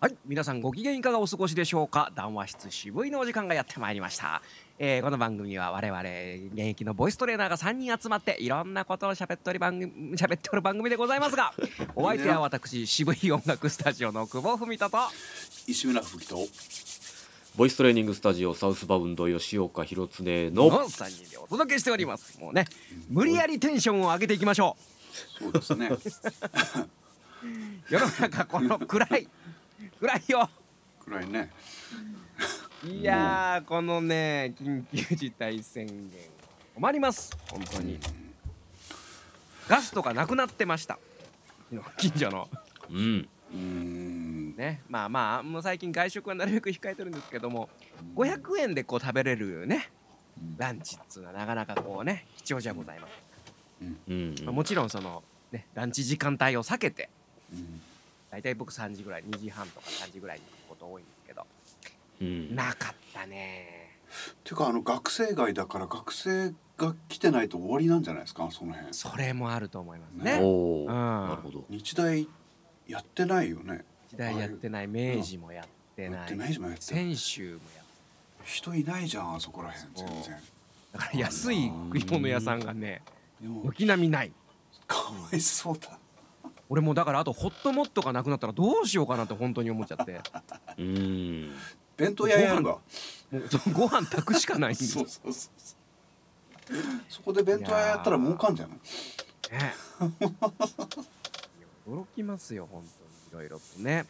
はい、皆さんご機嫌いかがお過ごしでしょうか？談話室渋いのお時間がやってまいりました、えーこの番組は我々現役のボイストレーナーが3人集まっていろんなことを喋っており番組喋っておる番組でございますが お相手は私渋い音楽スタジオの久保文人と石村吹とボイストレーニングスタジオサウスバウンド吉岡弘恒のの3人でお届けしております。もうね無理やりテンションを上げていきましょそうですね。う 世の中この暗い暗いよ。暗いね。いやーこのね緊急事態宣言困ります。本当に。ガスとかなくなってました。近所の。うん。うーん。ね。まあまあもう最近外食はなるべく控えてるんですけども500円でこう食べれるねランチっつうのはなかなかこうね貴重じゃございます、うん。まあもちろんそのねランチ時間帯を避けてうん大体僕3時ぐらい2時半とか3時ぐらいに行くこと多いんですけど。うん。なかったね。ていうかあの学生街だから学生が来てないと終わりなんじゃないですか？その辺。それもあると思いますおね。おー。うん。なるほど。日大やってないよね。時代やってない明治もやってない。ないじゃないですか。泉州もやって人いないじゃんあそこら辺そう。全然。だから安い食い物屋さんがね軒並みない。かわいそうだ俺もだからあとホットモットがなくなったらどうしようかなって本当に思っちゃって。うん。弁当屋やるがもうそうご飯炊くしかない。んですそうそうそうそう。そこで弁当屋やったら儲かんじゃない？ね。驚きますよ本当に。いろいろとね。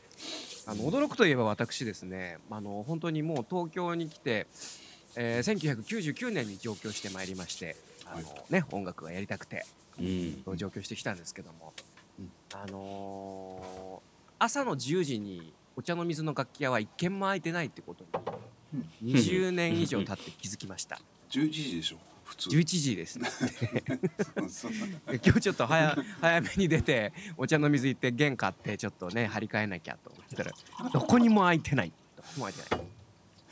あの驚くといえば私ですね。あの本当にもう東京に来て、えー1999年に上京してまいりましてあの、ね、音楽がやりたくてうん。上京してきたんですけども、うんあのー朝の10時にお茶の水の楽器屋は一軒も空いてないってことに20年以上経って気づきました。11時でしょ？普通。11時ですね。そう今日ちょっと早早めに出てお茶の水行って玄買ってちょっとね張り替えなきゃと思ったらどこにも空いてない。どこにも空いてない。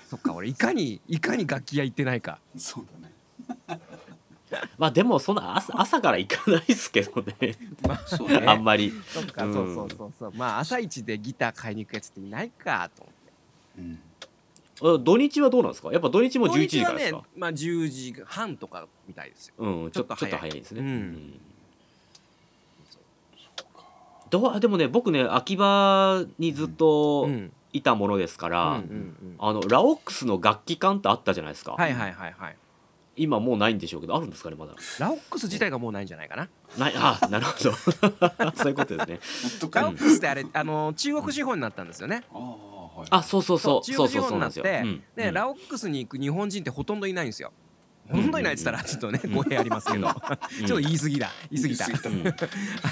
そっか俺いかにいかに楽器屋行ってないか。そうだね まあでもそんな朝朝から行かないですけどね。まあそうね。あんまり。そっか、うん。そうそうそうそう。まあ朝一でギター買いに行くやつっていないかと思って。うん。あ土日はどうなんですか？やっぱ土日も11時からですか？土日はね、まあ10時半とかみたいですよ。うんちょっとちょっと早い。と早いですね、うん。どうでもね僕ね秋葉にずっとうん。いたものですから、うんうんうん。あのラオックスの楽器館ってあったじゃないですか、はいはいはいはい今もうないんでしょうけどあるんですかねまだ。ラオックス自体がもうないんじゃないかな。ないあなるほど。そういうことですね。ラオックスってあれあの中国資本になったんですよね。ああはい。あそうそうそう。中そう国資本になっそう。そうなんですよ、てうん。でうん。ラオックスに行く日本人ってほとんどいないんですよ。ほとんどいないって言ったらちょっとね語弊ありますけど。ちょっと言い過ぎだ。言い過ぎた。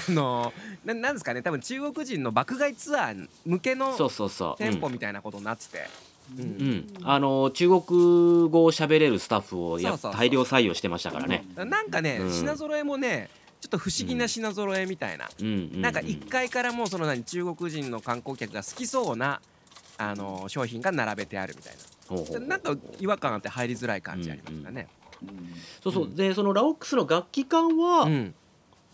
あのななんですかね多分中国人の爆買いツアー向けのそうそうそう。店舗みたいなことになってて、うん。あの中国語を喋れるスタッフをや大量採用してましたからね。なんかね、うん。品揃えもねちょっと不思議な品揃えみたいな、なんか1階からもうその何中国人の観光客が好きそうなあの商品が並べてあるみたいな。なんか違和感あって入りづらい感じありましたね、うん。そうそう。でそのラオックスの楽器館はうん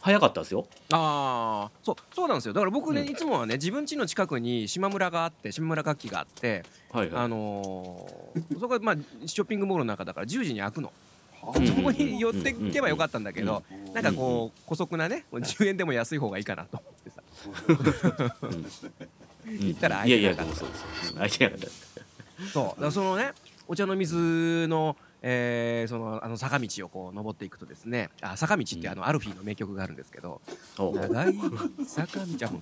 早かったですよ。ああそうそうなんですよ。だから僕ね、うん。いつもはね自分家の近くに島村があって島村楽器があって、はいはい。あのー そこはまあショッピングモールの中だから10時に開くの、そこに寄っていけばよかったんだけど、うんなんかこう姑息なね10円でも安い方がいいかなと思ってさ。うん。行ったら空いてなかった。そうそうそう空いてなかった。そう。だからそのねお茶の水の,、えーそのあの坂道をこう登っていくとですねあ坂道ってあのアルフィーの名曲があるんですけど長い坂道はも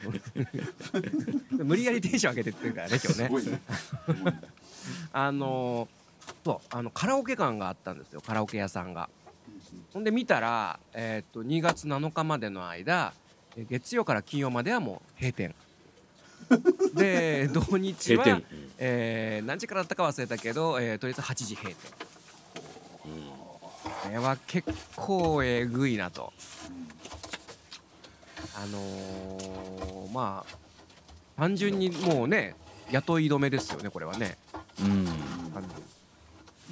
う無理やりテンション上げてってるからね今日ね。あのーそうあのカラオケ館があったんですよカラオケ屋さんが。ほんで見たら、えーっと2月7日までの間え月曜から金曜まではもう閉店。で土日はえー何時からだったか忘れたけど、えーとりあえず8時閉店。これは結構えぐいなと。あのーまあ単純にもうね雇い止めですよねこれはね。うん、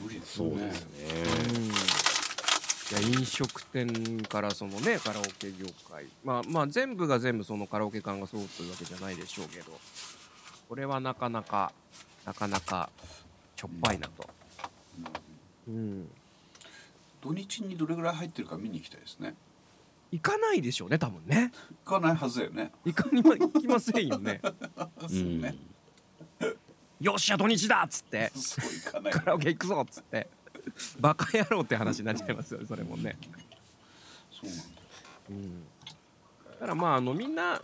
無理ですそうですうん。ねいや飲食店からそのねカラオケ業界。まあまあ全部が全部そのカラオケ館がそうというわけじゃないでしょうけど。これはなかなかなかなかしょっぱいなと、うん、土日にどれぐらい入ってるか見に行きたいですね。行かないでしょうね多分ね。行かないはずだよね。行かにま行きませんよね。うん。ねよっしゃ土日だっつって。そう行かない。カラオケ行くぞっつって。バカ野郎って話になっちゃいますよねそれもね、そうなんだ。うん、だからまああのみんな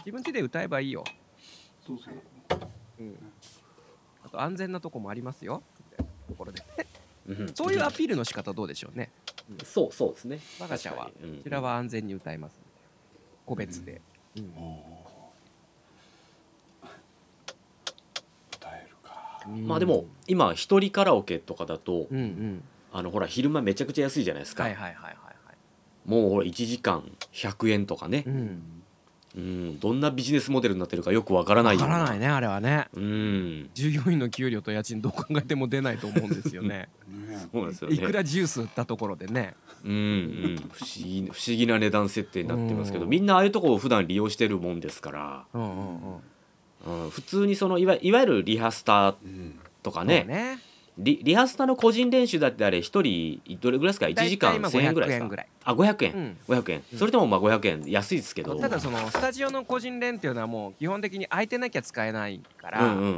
自分家で歌えばいいよ、そうそう。うん、あと安全なとこもありますよ。ところで。うんそういうアピールの仕方どうでしょうね。そうそうですね。我が社は。こちらは安全に歌います個別で、うん歌えるか。まあでも今一人カラオケとかだとうんうん。あのほら昼間めちゃくちゃ安いじゃないですか、はいはいはいはいはい。もうほら1時間100円とかね。う、んうん、どんなビジネスモデルになってるかよくわからないわようからないねあれはね。うん。従業員の給料と家賃どう考えても出ないと思うんですよね。ね。そうなんですよね。いくらジュース売ったところでね。うんうん。不思議不思議な値段設定になってますけどうん。みんなああいうとこを普段利用してるもんですから、うんうんうん。うん、普通にそのいわいわゆるリハスタうんとかね。そうねリリハスタの個人練習だってあれ一人どれぐらいですか？1時間大体今1000円ぐらいです500円かあ500円、うん。500円。うん。それでもまあ500円。安いですけど。ただそのスタジオの個人練っていうのはもう基本的に空いてなきゃ使えないから、うんうんうんうん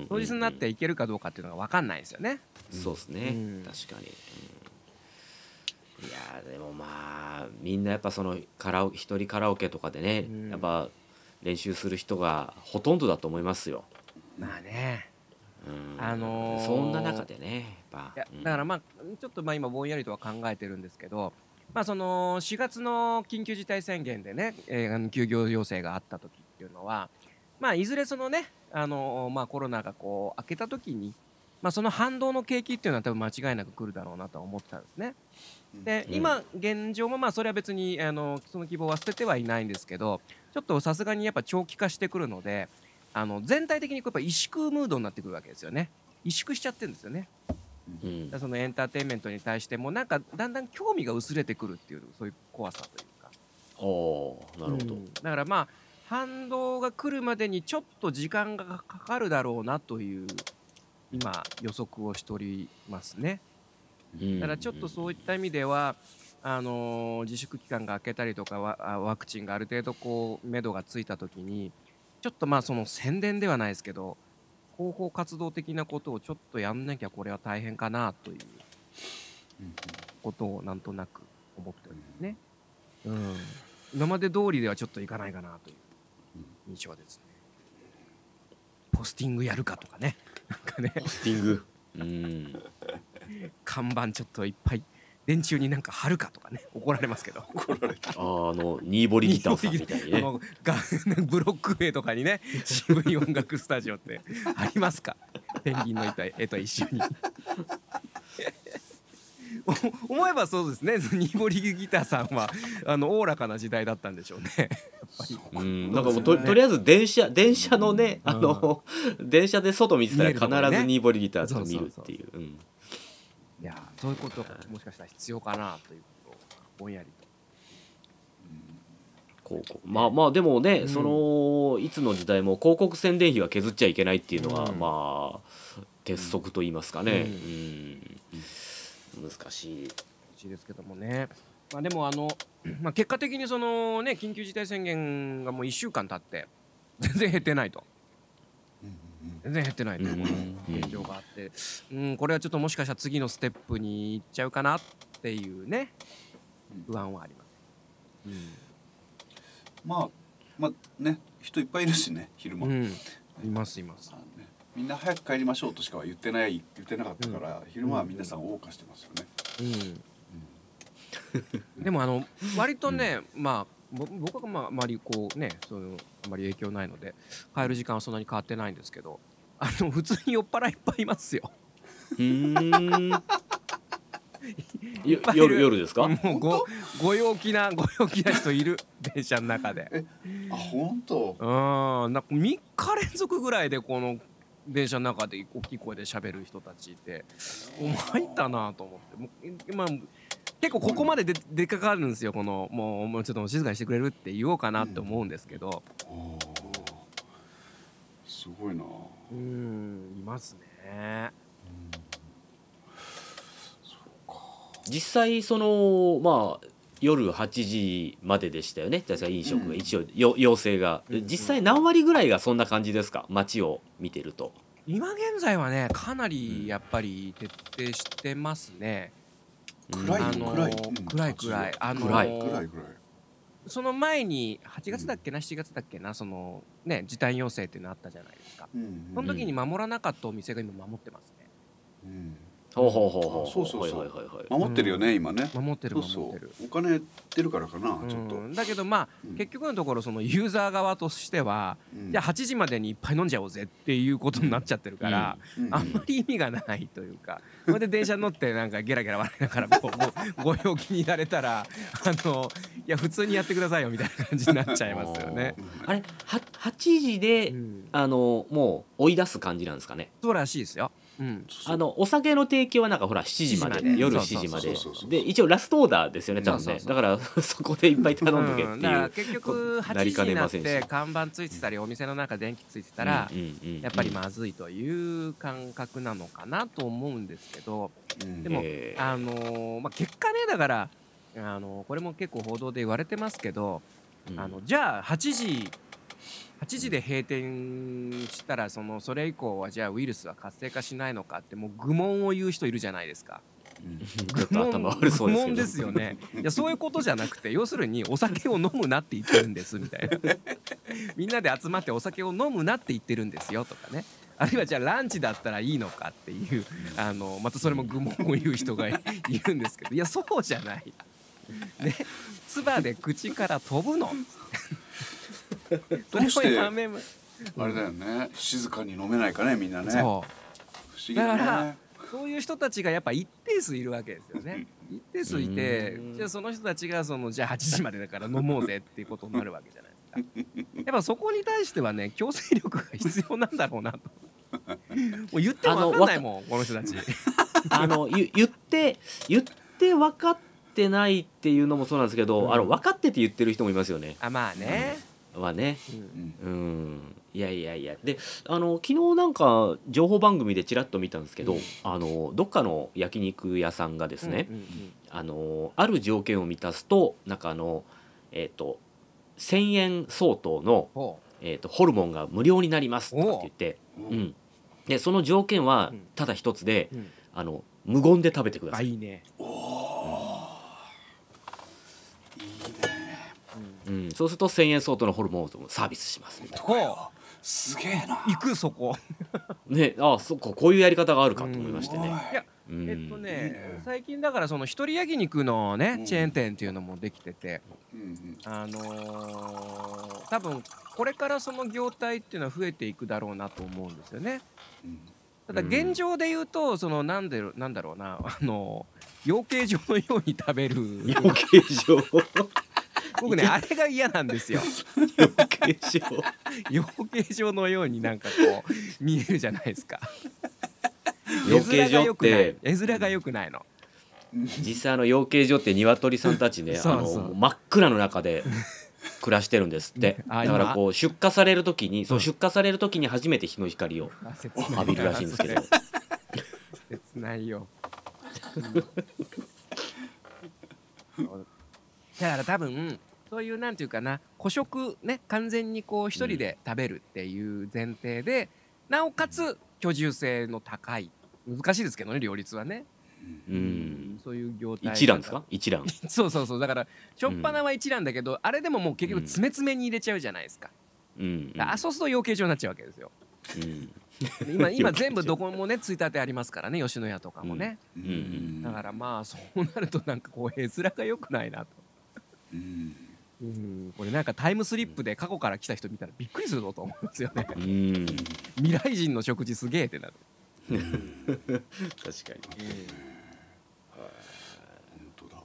うん。当日になっていけるかどうかっていうのが分かんないんですよね。そうですね、うん。確かに、うん。いやーでもまあみんなやっぱそのカラオ一人カラオケとかでね、うん。やっぱ練習する人がほとんどだと思いますよ、まあね。うんあのーそんな中でねやっうん。だからまあちょっとまあ今ぼんやりとは考えてるんですけど、まあ、その4月の緊急事態宣言でね、えーあの休業要請があった時っていうのは、まあ、いずれそのね、あのーまあ、コロナがこう明けた時に、まあ、その反動の景気っていうのは多分間違いなく来るだろうなとは思ってたんですね。でうん。今現状もまあそれは別にあのその希望は捨ててはいないんですけどちょっとさすがにやっぱ長期化してくるのであの全体的にこうやっぱ萎縮ムードになってくるわけですよね。萎縮しちゃってるんですよね。うん。そのエンターテインメントに対してもなんかだんだん興味が薄れてくるっていうそういう怖さというか。おーなるほど、うん。だからまあ反動が来るまでにちょっと時間がかかるだろうなという今予測をしておりますね。うん。だからちょっとそういった意味ではあのー自粛期間が明けたりとかワクチンがある程度こう目処がついた時にちょっとまあその宣伝ではないですけど広報活動的なことをちょっとやんなきゃこれは大変かなということをなんとなく思ってるんですね。うん、今まで通りではちょっといかないかなという印象ですね。ポスティングやるかとかね、なんかね、ポスティング。うん。看板ちょっといっぱい電柱になんか貼るかとかね、怒られますけど。怒られたあのニーボリギターさんみたいにね。ブロック塀とかにね 渋い音楽スタジオってありますか？ペンギンの絵と絵と一緒に。お思えばそうですね。ニーボリギターさんはあのおおらかな時代だったんでしょうね。うん、なんかもうととりあえず電車電車のね、あの電車で外見てたら必ずニーボリギターと見るっていう。うんいやそういうことがもしかしたら必要かなということをぼんやりと。広告まあまあでもね、うん。そのいつの時代も広告宣伝費は削っちゃいけないっていうのは、うん。まあ鉄則と言いますかね、ううん。難しい。欲しいですけどもね。まあ、でもあの、まあ、結果的にそのね緊急事態宣言がもう1週間経って全然減ってないと全然減ってないといううん。現状があって、うん、これはちょっともしかしたら次のステップに行っちゃうかなっていうね不安はあります。まあまあね人いっぱいいるしね昼間、うん、うん、いますいます。ねみんな早く帰りましょうとしかは言ってない言ってなかったから、昼間は皆さん謳歌してますよね、うん、でもあの割とね、まあぼ僕はまああまりこうねそのあまり影響ないので帰る時間はそんなに変わってないんですけどあの普通に酔っ払いいっぱいいますよ。夜夜ですか？もうごご陽気なご陽気な人いる電車の中で。あ本当？うんなんか3日連続ぐらいでこの電車の中で大きい声で喋る人たちいてもう参ったなと思ってもう今結構ここまでで出かかるんですよ。このもうもうちょっと静かにしてくれるって言おうかなって思うんですけど、おーそすごいな。うんいますね。実際そのまあ夜8時まででしたよね。確か飲食うん。が一応よ要請が。うん。実際何割ぐらいがそんな感じですか？街を見てると。今現在はねかなりやっぱり徹底してますね、暗いあの暗い。うん暗い暗い。あの暗い。暗い暗い。その前に8月だっけな7月だっけなそのね時短要請っていうのあったじゃないですか。うん。その時に守らなかったお店が今守ってますね。うんほうほうほうほう。あそうそうそう。はいはいはいはい。守ってるよね今ね。守ってるそうそ守ってる。うお金出るからかなちょっと。うんだけどまあ、うん。結局のところそのユーザー側としては、うん。じゃあ8時までにいっぱい飲んじゃおうぜっていうことになっちゃってるから、うん。あんまり意味がないというかそれで電車に乗ってなんかゲラゲラ笑いながらこうごご陽気になれたらあのいや普通にやってくださいよみたいな感じになっちゃいますよね。あれは8時で、うん。あのもう追い出す感じなんですかね？そうらしいですよ。うん、あのお酒の提供はなんかほら7時まで7時まで。夜そうそう7時までで一応ラストオーダーですよね多分ね。だからそこでいっぱい頼んどけってう。ん。だからいう結局8なりか時になって看板ついてたりお店の中電気ついてたらやっぱりまずいという感覚なのかなと思うんですけどうん。でもえーあのーまあ結果ねだからあのこれも結構報道で言われてますけどうん。あのじゃあ8時8時で閉店したらそのそれ以降はじゃあウイルスは活性化しないのかってもう愚問を言う人いるじゃないですか。うんちょっと頭悪そうですですよね。いやそういうことじゃなくて要するにお酒を飲むなって言ってるんですみたいな。みんなで集まってお酒を飲むなって言ってるんですよとかね。あるいはじゃあランチだったらいいのかっていうあのまたそれも愚問を言う人がいるんですけどいやそうじゃない。ね、唾で口から飛ぶの。どうして あれだよね静かに飲めないかねみんなね不そう思議だだからねそういう人たちがやっぱ一定数いるわけですよね。一定数いてうんじゃあその人たちがそのじゃあ8時までだから飲もうぜっていうことになるわけじゃないですか。やっぱそこに対してはね強制力が必要なんだろうなと。もう言っても分かんないもんこの人たち。あのゆ言って言って分かってないっていうのもそうなんですけど、うんあの分かってて言ってる人もいますよね。あまあね。はね。うんうんうん。いやいやいやであの昨日なんか情報番組でちらっと見たんですけど、うんあのどっかの焼肉屋さんがですね、うんうんあのある条件を満たすとなんかあのえっ、と1,000円相当の、ほえー、とホルモンが無料になりますとかって言って、ううんん、でその条件はうんただ一つで、う。うんあの無言で食べてください。あいいね。おーいいねうん、そうすると1,000円相当のホルモンをサービスしますみたいほうすげえな行くそこ。な。ねあそっかこういうやり方があるかと思いましてね。おいいやうんえっとね最近だからその一人焼肉のねうんチェーン店っていうのもできてて。うんうんあのー多分これからその業態っていうのは増えていくだろうなと思うんですよね。うんただ現状で言うとそのなんでなんだろうなあの養鶏場のように食べる養鶏場？僕ねあれが嫌なんですよ。養鶏場。養鶏場のようになんかこう見えるじゃないですか。養鶏場って。絵面が良くないの。実際あの養鶏場って鶏さんたちねあの真っ暗の中で暮らしてるんですって。あだから今こう出荷される時にそう出荷される時に初めて日の光を浴びるらしいんですけど。切ないよ。だから多分そういうなんていうかな個食ね完全にこう一人で食べるっていう前提で、なおかつ居住性の高い。難しいですけどね両立はね、うん。そういう業態一覧ですか？一覧 そうそうそう。だからしょっぱなは一覧だけど、あれでももう結局詰め詰めに入れちゃうじゃないですか、うん。あそうすると養鶏場になっちゃうわけですよ。うん。今 今全部どこもねついたてありますからね吉野家とかもね、うん。うん。だからまあそうなるとなんかこう絵面が良くないなと。うん。うん、これなんかタイムスリップで過去から来た人見たらびっくりするぞと思いますよね。うん。未来人の食事すげえってなる、確かに。本当だ。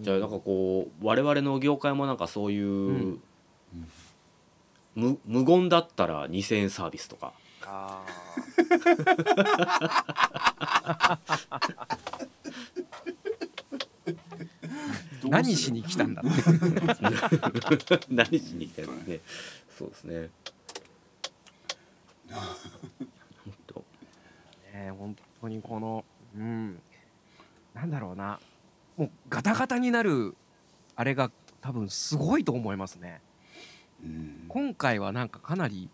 じゃあなんかこう我々の業界もなんかそういう、ん。無無言だったら2,000円サービスとか。あどうする何しに来たんだって。何しに行ったんですねそうですね。とね本当にこのうん。なんだろうな。もうガタガタになるあれが多分すごいと思いますね。うん。今回はなんかかなり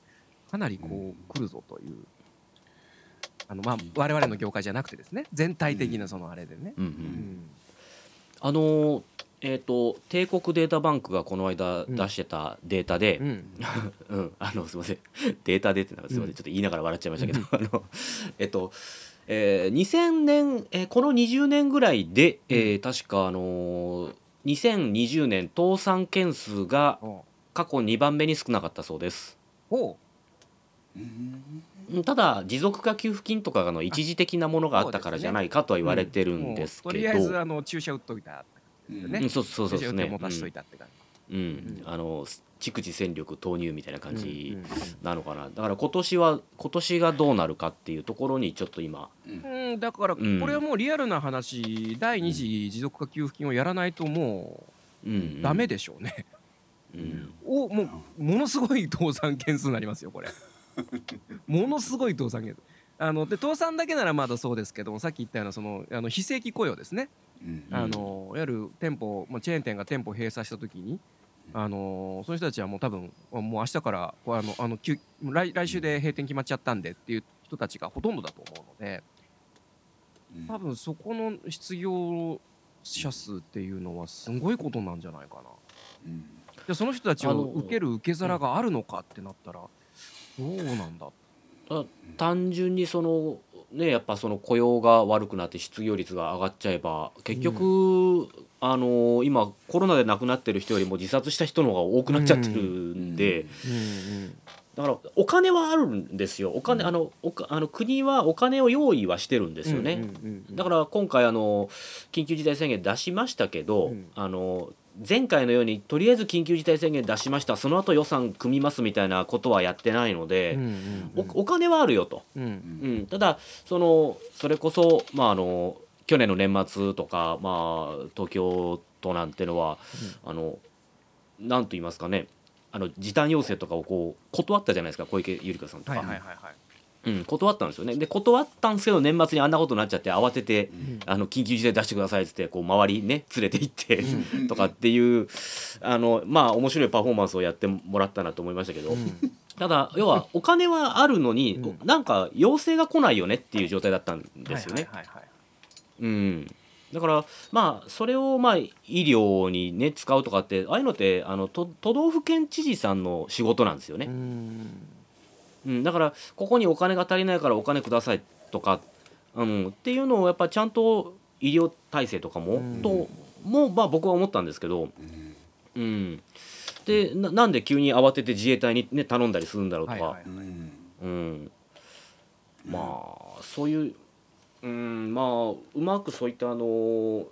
かなりこう来るぞという。あのまあ我々の業界じゃなくてですね。全体的なそのあれでね。うん。ううん。ん。あのーえっ、と帝国データバンクがこの間うん出してたデータで、うん。うん、あのすみません。データでってなんかすみません、うん。ちょっと言いながら笑っちゃいましたけど、あのえっと、えー、2000年、えーこの20年ぐらいで、えー確かあのー2020年倒産件数がお過去2番目に少なかったそうです。おう。ただ持続化給付金とかの一時的なものがあったからじゃないかとは言われてるんですけど、もうとりあえずあの注射打っといたうん。ね。うんそうそうそう注ですね。持たしといたって感うん。うん。あの蓄次戦力投入みたいな感じなのかな。だから今年は今年がどうなるかっていうところにちょっと今うん。うんだからこん。れはもうリアルな話第二次持続化給付金をやらないともうん。うダメでしょうね。うん。おもうものすごい倒産件数になりますよこれ。ものすごい倒産件数あので倒産だけならまだそうですけどもさっき言ったようなそのあの非正規雇用ですね、うんあのいわゆる店舗、まあ、チェーン店が店舗閉鎖した時にあのそういう人たちはもう多分もう明日からあのあの急来来週で閉店決まっちゃったんでっていう人たちがほとんどだと思うのでうん。多分そこの失業者数っていうのはすごいことなんじゃないかな。うん。でその人たちをあの受ける受け皿があるのかってなったらどうなんだ単純にそのねやっぱその雇用が悪くなって失業率が上がっちゃえば結局、あの今コロナで亡くなってる人よりも自殺した人の方が多くなっちゃってるんで、うん。だからお金はあるんですよ。お金、あのおかあの国はお金を用意はしてるんですよね。だから今回あの緊急事態宣言出しましたけど、うん。あの前回のようにとりあえず緊急事態宣言出しました。その後予算組みますみたいなことはやってないので、おお金はあるよと。うんうん。うん、ただそのそれこそ、まあ、あの去年の年末とか、まあ、東京都なんてのは、あのなんと言いますかね。あの時短要請とかをこう断ったじゃないですか小池百合子さんとか、はいはいはいはいうん、断ったんですよね。で断ったんですけど年末にあんなことになっちゃって慌てて、あの緊急事態出してくださいっつってこう周りね連れて行って、とかっていうあのまあ面白いパフォーマンスをやってもらったなと思いましたけど、ただ要はお金はあるのに、うん。なんか要請が来ないよねっていう状態だったんですよね。うん、だからまあそれをまあ医療にね使うとかってああいうのってあの都都道府県知事さんの仕事なんですよね。うんうん、だからここにお金が足りないからお金くださいとか、うん、っていうのをやっぱちゃんと医療体制とかも、うん。ともまあ僕は思ったんですけど、うん。うん、でななんで急に慌てて自衛隊に、ね、頼んだりするんだろうとか、うんうん、まあそういう、うん、まあうまくそういったあのい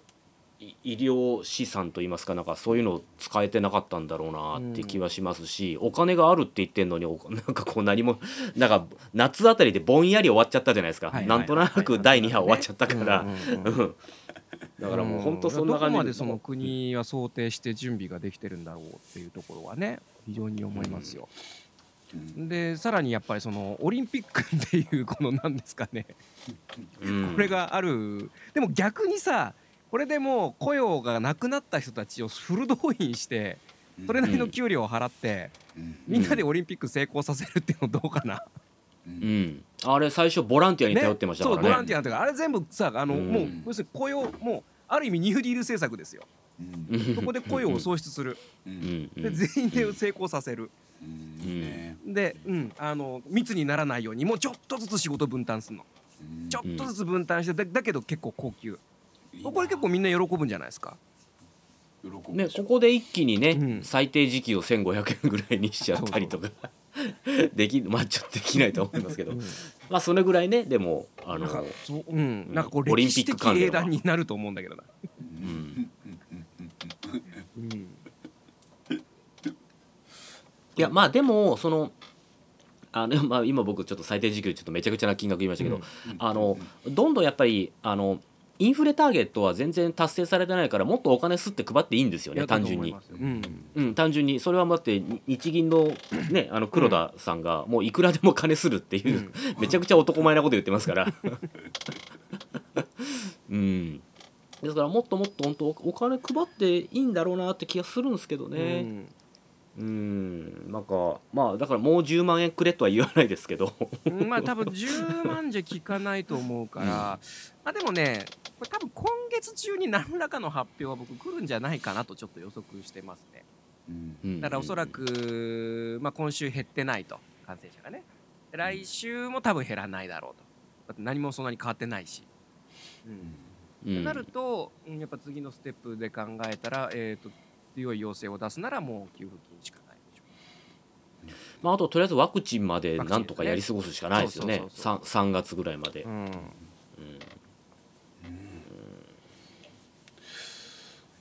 医療資産といいますかなんかそういうのを使えてなかったんだろうなって気はしますし、お金があるって言ってんのにお なんかこう何もなんか夏あたりでぼんやり終わっちゃったじゃないですか、はいはいなんとなく第2波終わっちゃったから、うんうんうんうん。だからもう本当そんな感じ。どこまでその国は想定して準備ができてるんだろうっていうところはね非常に思いますよ。うん。でさらにやっぱりそのオリンピックっていうこの何ですかね。うん。これがある。でも逆にさこれでもう雇用がなくなった人たちをフル動員してそれなりの給料を払ってうん。みんなでオリンピック成功させるっていうのどうかな、ううん。ん、あれ最初ボランティアに頼ってましたからね。そうボランティアとかあれ全部さあの、うん。もう要するに雇用もうある意味ニューディール政策ですよ。うん。そこで雇用を創出する。で全員で成功させる。うん。ねで、うん、あの密にならないようにもうちょっとずつ仕事分担するの。うん。ちょっとずつ分担してだだけど結構高級これ結構みんな喜ぶんじゃないですか？喜ぶねここで一気にね、うん。最低時給を1500円ぐらいにしちゃったりとか。できまあちょっとできないと思いますけど、うん。まあそれぐらいねでもあのなんかそう、うん、なんかこうオリン歴史的ピック関連は。英断になると思うんだけどな、うん。うん、いやまあでもそのあの、まあ、今僕ちょっと最低時給ちょっとめちゃくちゃな金額言いましたけど、あのどんどんやっぱりあのインフレターゲットは全然達成されてないからもっとお金吸って配っていいんですよね単純に。うん。うん、単純に。それはだってに日銀の,、ね、あの黒田さんがもういくらでも金するっていう、めちゃくちゃ男前なこと言ってますから。うん、ですからもっともっと本当お金配っていいんだろうなって気がするんですけどね。うん、なんかまあだからもう10万円くれとは言わないですけど。うんまあ多分10万じゃ効かないと思うから、まあでもねこれ多分今月中に何らかの発表は僕来るんじゃないかなとちょっと予測してますね。うん。うんだからおそらく、まあ、今週減ってないと感染者がね。で来週も多分減らないだろうと。だって何もそんなに変わってないし、うん。うん。となると、うんやっぱ次のステップで考えたら、えー、と強い要請を出すならもう給付金しかないでしょまあ、あととりあえずワクチンまでなんとかやり過ごすしかないですよね。そうそうそう 3, 3月ぐらいまで。う。ん。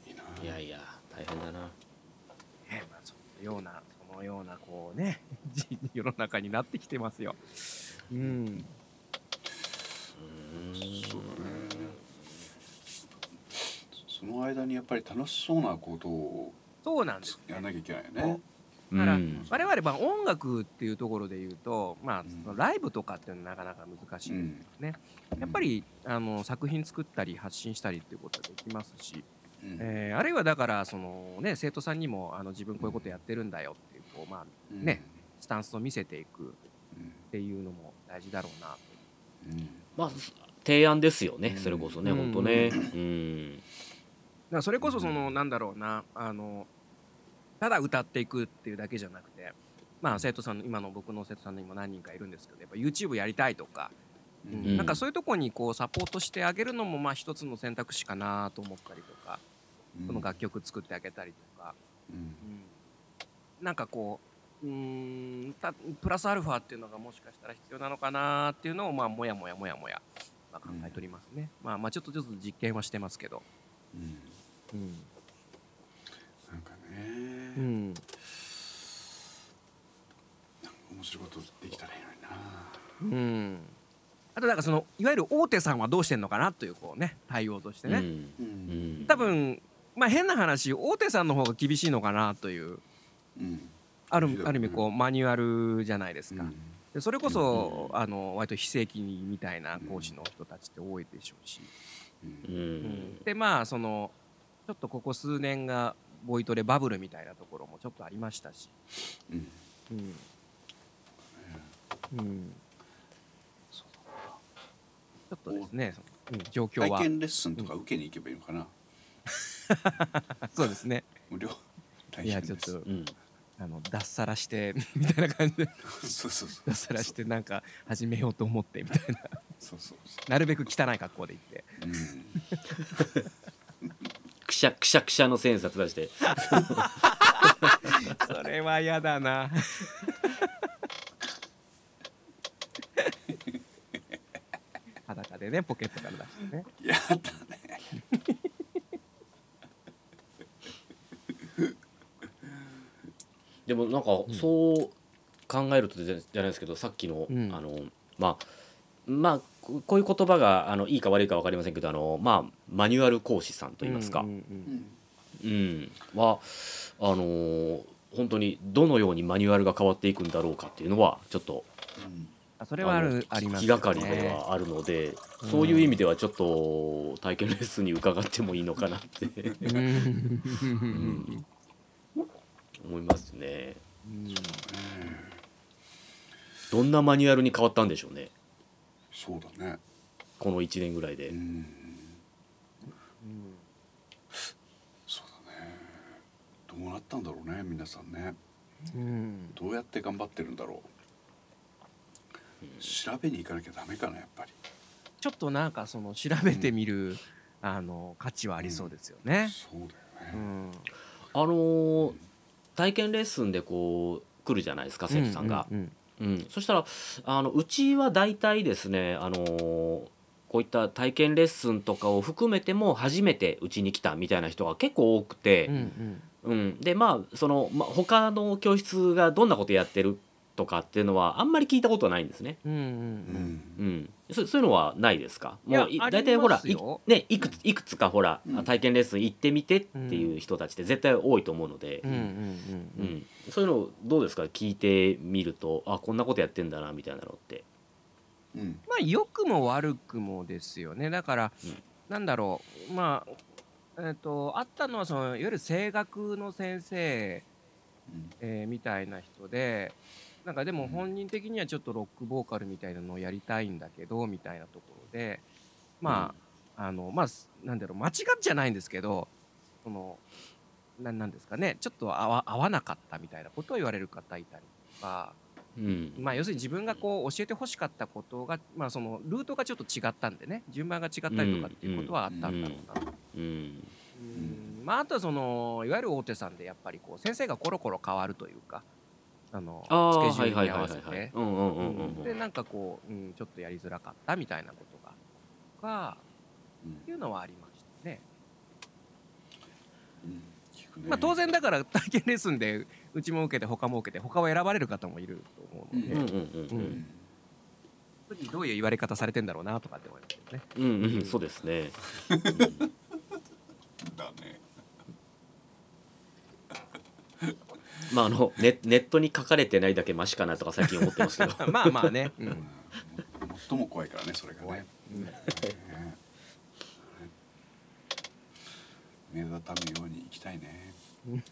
いいないやいや大変だな。ねまあ、そのようなそのようなこうねじ 世の中になってきてますよ。うん、そうだねその間にやっぱり楽しそうなことをそうなんです。やらなきゃいけないよね。だからうん。我々まあ音楽っていうところで言うと、まあうん。そのライブとかっていうのはなかなか難しいんですよね。やっぱりあの作品作ったり発信したりっていうことはできますし、うん。えーあるいはだからそのね生徒さんにもあの自分こういうことやってるんだよっていうこうまあうん。ねスタンスを見せていくうん。っていうのも大事だろうなと。うん。まあ提案ですよねうん。それこそねうん。本当ね。うんだそれこそそのなんだろうなあのただ歌っていくっていうだけじゃなくてまあ生徒さん今の僕の生徒さんにも何人かいるんですけどやっぱ YouTube やりたいとか、ううん。ん。なんかそういうとこにこうサポートしてあげるのもまあ一つの選択肢かなと思ったりとか、その楽曲作ってあげたりとか、うん。うん。なんかこううーんたプラスアルファっていうのがもしかしたら必要なのかなっていうのをまあもやもやもやもや、まあ、考えておりますね、まあまあちょっとずつ実験はしてますけど、うんうん。なんかうねん、面白いことできたらいいのにな。うん、あとなんかそのいわゆる大手さんはどうしてんのかなというこうね対応としてね、うん。多分まあ変な話大手さんの方が厳しいのかなといううん。あるある意味こうマニュアルじゃないですか、うん。でそれこそ、あの割と非正規みたいな講師の人たちって多いでしょうし、ううんん。でまあそのちょっとここ数年がボイトレバブルみたいなところもちょっとありましたし、うん。うん。うん、ちょっとですね、うん、状況は。体験レッスンとか受けに行けばいいのかな？そうですね。無料。体いやちょっとうん。あの脱サラして みたいな感じで。そうそうそう。脱サラしてなんか始めようと思ってみたいな。そうそうそなるべく汚い格好で行って。ううんくしゃくしゃくしゃの千円札出して。それは嫌だな。裸でねポケットから出してね。やだね。でもなんかそう考えるとじゃじゃないですけどさっきの、うん。あのまあまあここういう言葉があのいいか悪いか分かりませんけどあのまあマニュアル講師さんといいますか、うんうんうんうん、はあのー本当にどのようにマニュアルが変わっていくんだろうかっていうのはちょっとうん。あそれはあるあります気がかりではあるので、そういう意味ではちょっと体験レッスンに伺ってもいいのかなって。うん。思いますね。うん。どんなマニュアルに変わったんでしょうねそうだね。この1年ぐらいで。うん。そうだね。どうなったんだろうね皆さんね。うん。どうやって頑張ってるんだろう。調べに行かなきゃダメかなやっぱり。ちょっとなんかその調べてみる、あの価値はありそうですよね。そうだよね。うん。あのー体験レッスンでこう来るじゃないですか生徒さんが。うんうんうん、そしたらあのうちは大体ですね、あのーこういった体験レッスンとかを含めても初めてうちに来たみたいな人が結構多くて。うんう、ん。うん。でまあその、まあ、他の教室がどんなことやってるとかっていうのはあんまり聞いたことないんですね。うんうんううん。んうん、そそういうのはないですか？いやもういあり大体ほらい,、ね、いくついくつかほら、うん。体験レッスン行ってみてっていう人たちって絶対多いと思うので、うんうんううん。ん。そういうのどうですか？聞いてみるとあこんなことやってんだなみたいなのって。うん。まあ良くも悪くもですよね。だから、うん。なんだろう。まあえっ、とあったのはそのいわゆる声楽の先生、うん。えーみたいな人でなんかでも本人的にはちょっとロックボーカルみたいなのをやりたいんだけどみたいなところでまあ、あのまあすなんだろう間違っちゃないんですけどそのななんですかねちょっと合わ合わなかったみたいなことを言われる方いたりとか。うん。まあ、要するに自分がこう教えてほしかったことが、まあ、そのルートがちょっと違ったんでね順番が違ったりとかっていうことはあったんだろうなと。うん。うん。まあ、あとはそのいわゆる大手さんでやっぱりこう先生がコロコロ変わるというかあのスケジュールに合わせはいはいはいはいてでなんかこう、うん、ちょっとやりづらかったみたいなことがとかうん。っていうのはありましたね。うん。ねまあ、当然だから体験レッスンでうちも受けて他も受けて他を選ばれる方もいると思うので、うんどういう言われ方されてんだろうなとかって思いますけどね。うんうんうんそうですね。だねまああのネネットに書かれてないだけマシかなとか最近思ってますけど。まあまあね。ううん。ん最も怖いからねそれがね。目立たぬように生きたいね。本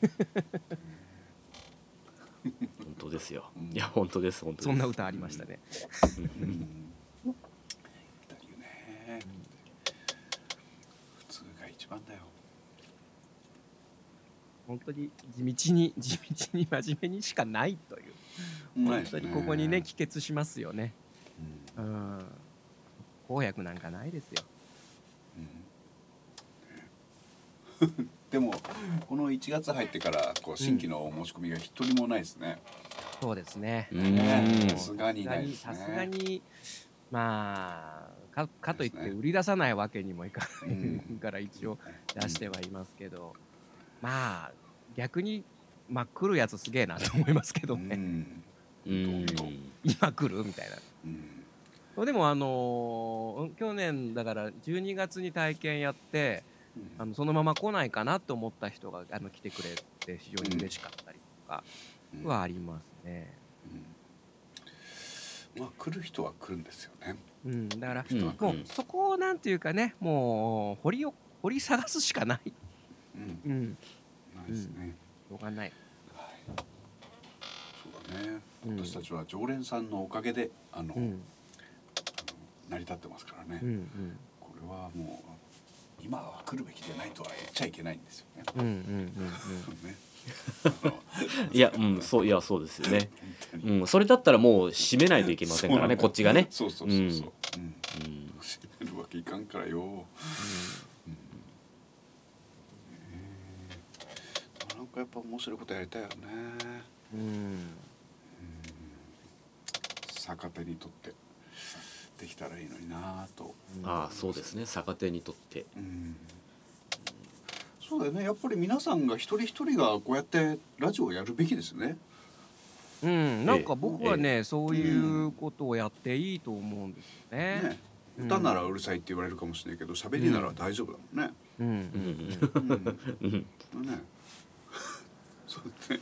当ですよ。うん。いや本当です本当です。そんな歌ありましたね。うん。生きたいよね普通が一番だよ本当に地道に 地道に真面目にしかないという。本当にここにね帰結しますよね。うんうん。公約なんかないですよ。うん でもこの1月入ってからこう新規のお申し込みが一人もないですね。そうですね。さすがにないですさすがね。にまあかかといって売り出さないわけにもいかないうんから一応出してはいますけど、まあ逆にまあ来るやつすげえなと思いますけどね。うんうん。今来るみたいな。うんでもあのー去年だから12月に体験やってあのそのまま来ないかなと思った人があの来てくれて非常に嬉しかったりとかうんはありますね。うんまあ来る人は来るんですよね。うん、だからうんもうそこをなんていうかねもう掘りを掘り探すしかない。うんうん、ないですね。しょうがない。はい。そうだね。うん私たちは常連さんのおかげであの、うんあの成り立ってますからね。うんうんこれはもう今は来るべきでないとは言っちゃいけないんですよね。うんうんうん ねあの いやうんそういやそうですよね。うんそれだったらもう締めないといけませんからねこっちがね。そうそうそうそう。うん。うん閉めるわけいかんからよ。なんかやっぱ面白いことやりたいよね。うんうん逆手にとってできたらいいのになぁと。ああそうですね逆手にとって。うんそうだよね。やっぱり皆さんが一人一人がこうやってラジオをやるべきですね。うん、なんか僕はね、そういうことをやっていいと思うんですよね。ね。歌ならうるさいって言われるかもしれないけど、喋りなら大丈夫だもんね。うん、ううんんうんうんね。そうね。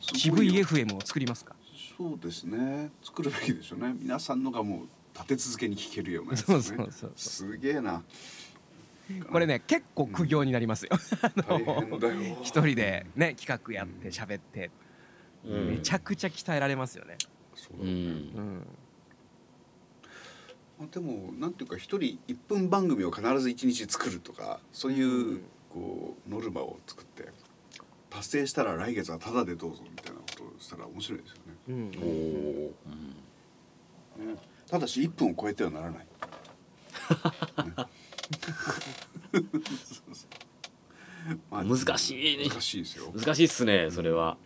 渋いすごよ FM を作りますか？そうですね。作るべきでしょうね。皆さんのがもう立て続けに聞けるようなやつね。そうそうそうそう。すげえな。これね、結構苦行になりますよ。大変だよ。一人でね、企画やって喋って、うんめちゃくちゃ鍛えられますよね。うそうだねんうん。でもなんていうか一人一分番組を必ず一日作るとかそういう、うんこうノルマを作って達成したら来月はタダでどうぞみたいなことをしたら面白いですよね。うんおお。ねただし1分を超えてはならない。まあ難しいね難しいですよ。難しいっすねそれは。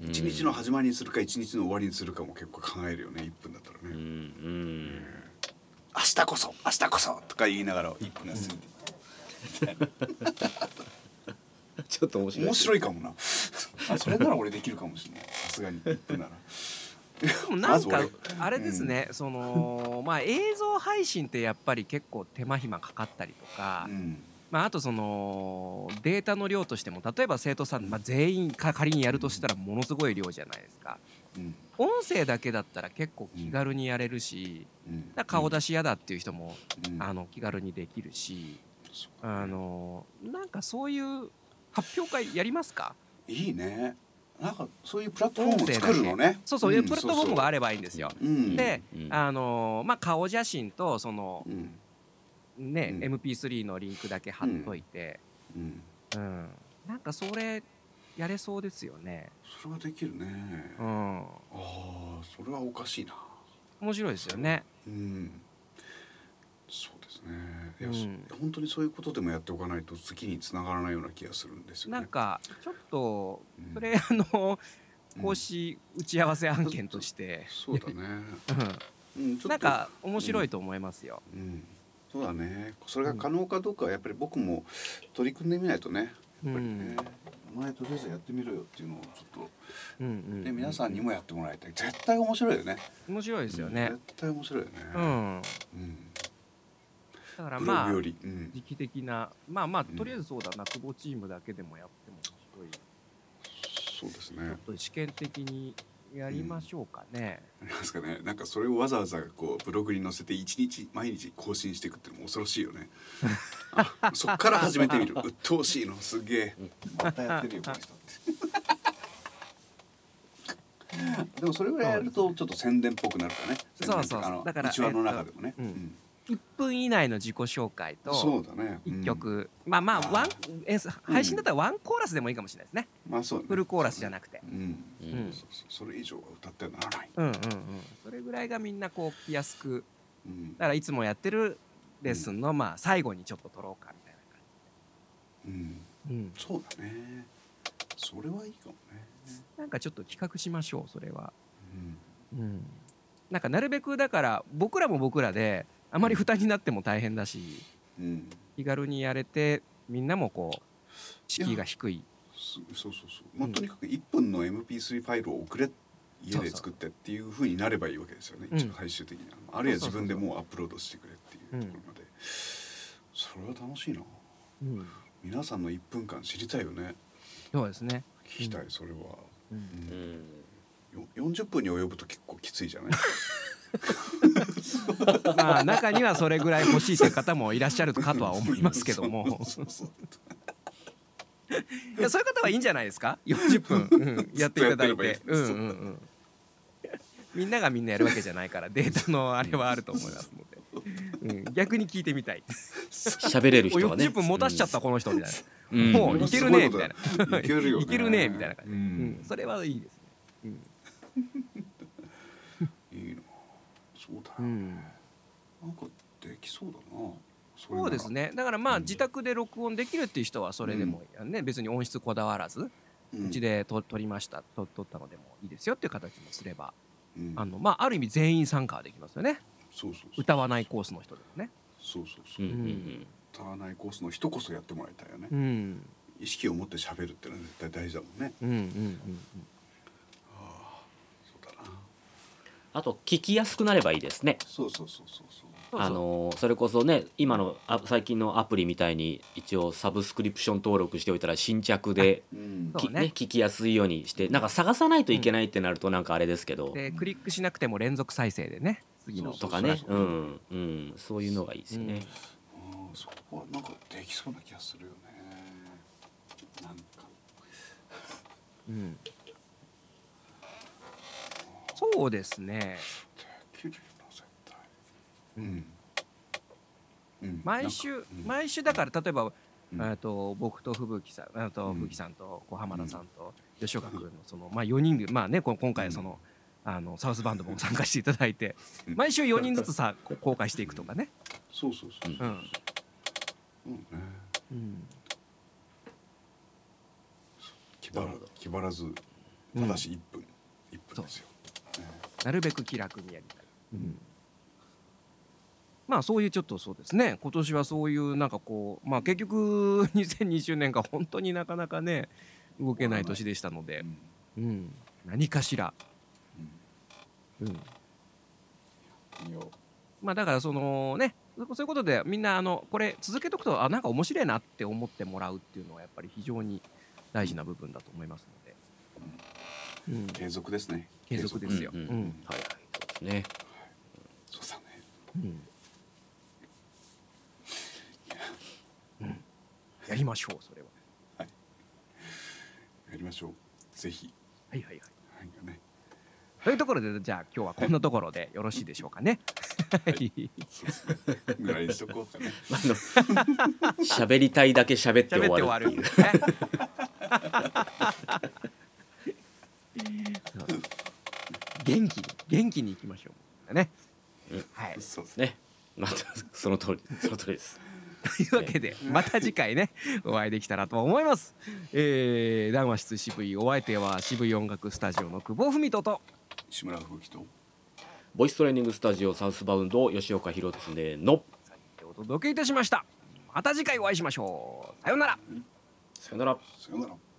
一日の始まりにするか一日の終わりにするかも結構考えるよね1分だったらうんうね。ん。明日こそ明日こそとか言いながら1分が過ぎてちょっと面白い。面白いかもな。あそれなら俺できるかもしれない。さすがに1分なら。でもなんかあれですね、そのまあ映像配信ってやっぱり結構手間暇かかったりとか、うん。まあ、あとそのデータの量としても例えば生徒さん、まあ、全員か仮にやるとしたらものすごい量じゃないですか。うん。音声だけだったら結構気軽にやれるし、うん。だ顔出し嫌だっていう人も、うん。あの気軽にできるしあのなんかそういう発表会やりますか？いいね。なんかそういうプラットフォームを作るのね。そうそう、んプラットフォームがあれればいいんですよ。うん。でうん。あのまあ、顔写真とそのうん。ね、うん。MP3 のリンクだけ貼っといて、うん。うん。なんかそれやれそうですよね。それはできるね。うん、ああそれはおかしいな。面白いですよね。うんそうですね。いや、うん。そ本当にそういうことでもやっておかないと次につながらないような気がするんですよね。なんかちょっとうん。それあのうん講師打ち合わせ案件として、そうだね。うん。なんか面白いと思いますよ。うん。そうだね。それが可能かどうかはやっぱり僕も取り組んでみないとね。やっぱりね、お前とりあえずやってみろよっていうのをちょっうんうんとで皆さんにもやってもらいたい。絶対面白いよね。面白いですよね。絶対面白いよね。うん、うんだからまあうん。時期的なまあまあうん。とりあえずそうだな久保チームだけでもやっても面白い。そうですね。ちょっと試験的にやりましょうかね。ありますかね。なんかそれをわざわざこうブログに載せて一日毎日更新していくっていうのも恐ろしいよね。あそっから始めてみる。鬱陶しいのすげえ。またやってるよこの人って。でもそれぐらいやるとちょっと宣伝っぽくなるからね。そうそうそう。だから内輪の中でもね、えっとうん。うん1分以内の自己紹介とそうだね。1曲、まあまあワンえ配信だったらワンコーラスでもいいかもしれないですね。まあそうフルコーラスじゃなくて。うん、うん。それ以上は歌ってはならない、うんうんうん。それぐらいがみんなこう聞きやすくうん。だからいつもやってるレッスンのまあ最後にちょっと撮ろうかみたいうん、な感じ。うん。そうだね。それはいいかもね、なんかちょっと企画しましょうそれは。うん。うん。なんかなるべくだから僕らも僕らであまり負担になっても大変だしうん、気軽にやれてみんなもこう敷居が低い。そそうそうそう、まあうんとにかく1分の MP3 ファイルを送れ家で作ってっていうふうになればいいわけですよね、うん。一応最終的には。あるいは自分でもうアップロードしてくれっていうところまで、それは楽しいな。うん。皆さんの1分間知りたいよね。そうですね。聞きたい、それは、う。うん。うんん、よ40分に及ぶと結構きついじゃない？まあ中にはそれぐらい欲しいという方もいらっしゃるかとは思いますけども。いやそういう方はいいんじゃないですか？40分、うん。やっていただいて。みんながみんなやるわけじゃないからデータのあれはあると思いますので、うん、逆に聞いてみたい。喋れるお人はね。40分持たしちゃったこの人みたいな、うん。もういけるねみたいな。いけるよ、ね、いけるねみたいな感じ、ううんん、それはいいですね、うんそうだよ、うん、なんかできそうだな。そうですね。だからまあうん。自宅で録音できるっていう人はそれでも、ね。別に音質こだわらずうん。うちでと撮りましたと撮ったのでもいいですよっていう形にすれば。うん。あのまあある意味全員参加はできますよね。そうそうそう。歌わないコースの人でもね。そうそうそう。うんうんうん。歌わないコースの人こそやってもらいたいよね、うん。意識を持って喋るってのは絶対大事だもんね。うんうんうんそうだなあと聞きやすくなればいいですね。そうそうそうそうそう。そうそうあのそれこそね今のあ最近のアプリみたいに一応サブスクリプション登録しておいたら新着でうん。そうね。きね聞きやすいようにしてなんか探さないといけないってなるとなんかあれですけど、でクリックしなくても連続再生でね。次のそうとかね。そううそう。ん。うん。そういうのがいいですよね、あーそこはなんかできそうな気がするよね。なんか。うんそうですね。できるよな絶対うん、うん毎週うん。毎週だから例えばうん。えっと僕と吹雪さんあとうん。吹雪さんとこう浜田さんと吉岡君のそのまあ4人でまあねこ今回そのあのサウスバンドも参加していただいてうん。毎週4人ずつさこう公開していくとかね。そうそうそうそうう。ん。うんね。うん。気張らずただし1分、一分ですよ、ねなるべく気楽にやりたい、うん、まあそういうちょっとそうですね。今年はそういうなんかこうまあ結局 2020年が本当になかなかね動けない年でしたので、うん、何かしら。うん。うん。まあだからそのねそそういうことでみんなあのこれ続けとくとあなんか面白いなって思ってもらうっていうのはやっぱり非常に大事な部分だと思いますので、うん、継続ですね継続ですよ。うんうんうん。はいはい。そうですね。そうだね。うん。うん。やりましょうそれは。やりましょう。ぜひ。はいはいはい。はい。ねというところでじゃあ今日はこんなところでよろしいでしょうかね。はい。ぐらいにしとこうかねあの喋りたいだけ喋って終喋って終わるっていうね。元気に元気にいきましょうね。うんはい。そうですねねまたその通りその通りです というわけでまた次回ねお会いできたらと思います。えー、談話室渋いお相手は渋い音楽スタジオの久保文人と志村吹雪とボイストレーニングスタジオサウスバウンド吉岡弘恒のお届けいたしました。また次回お会いしましょう。さようなら。さよならさよなら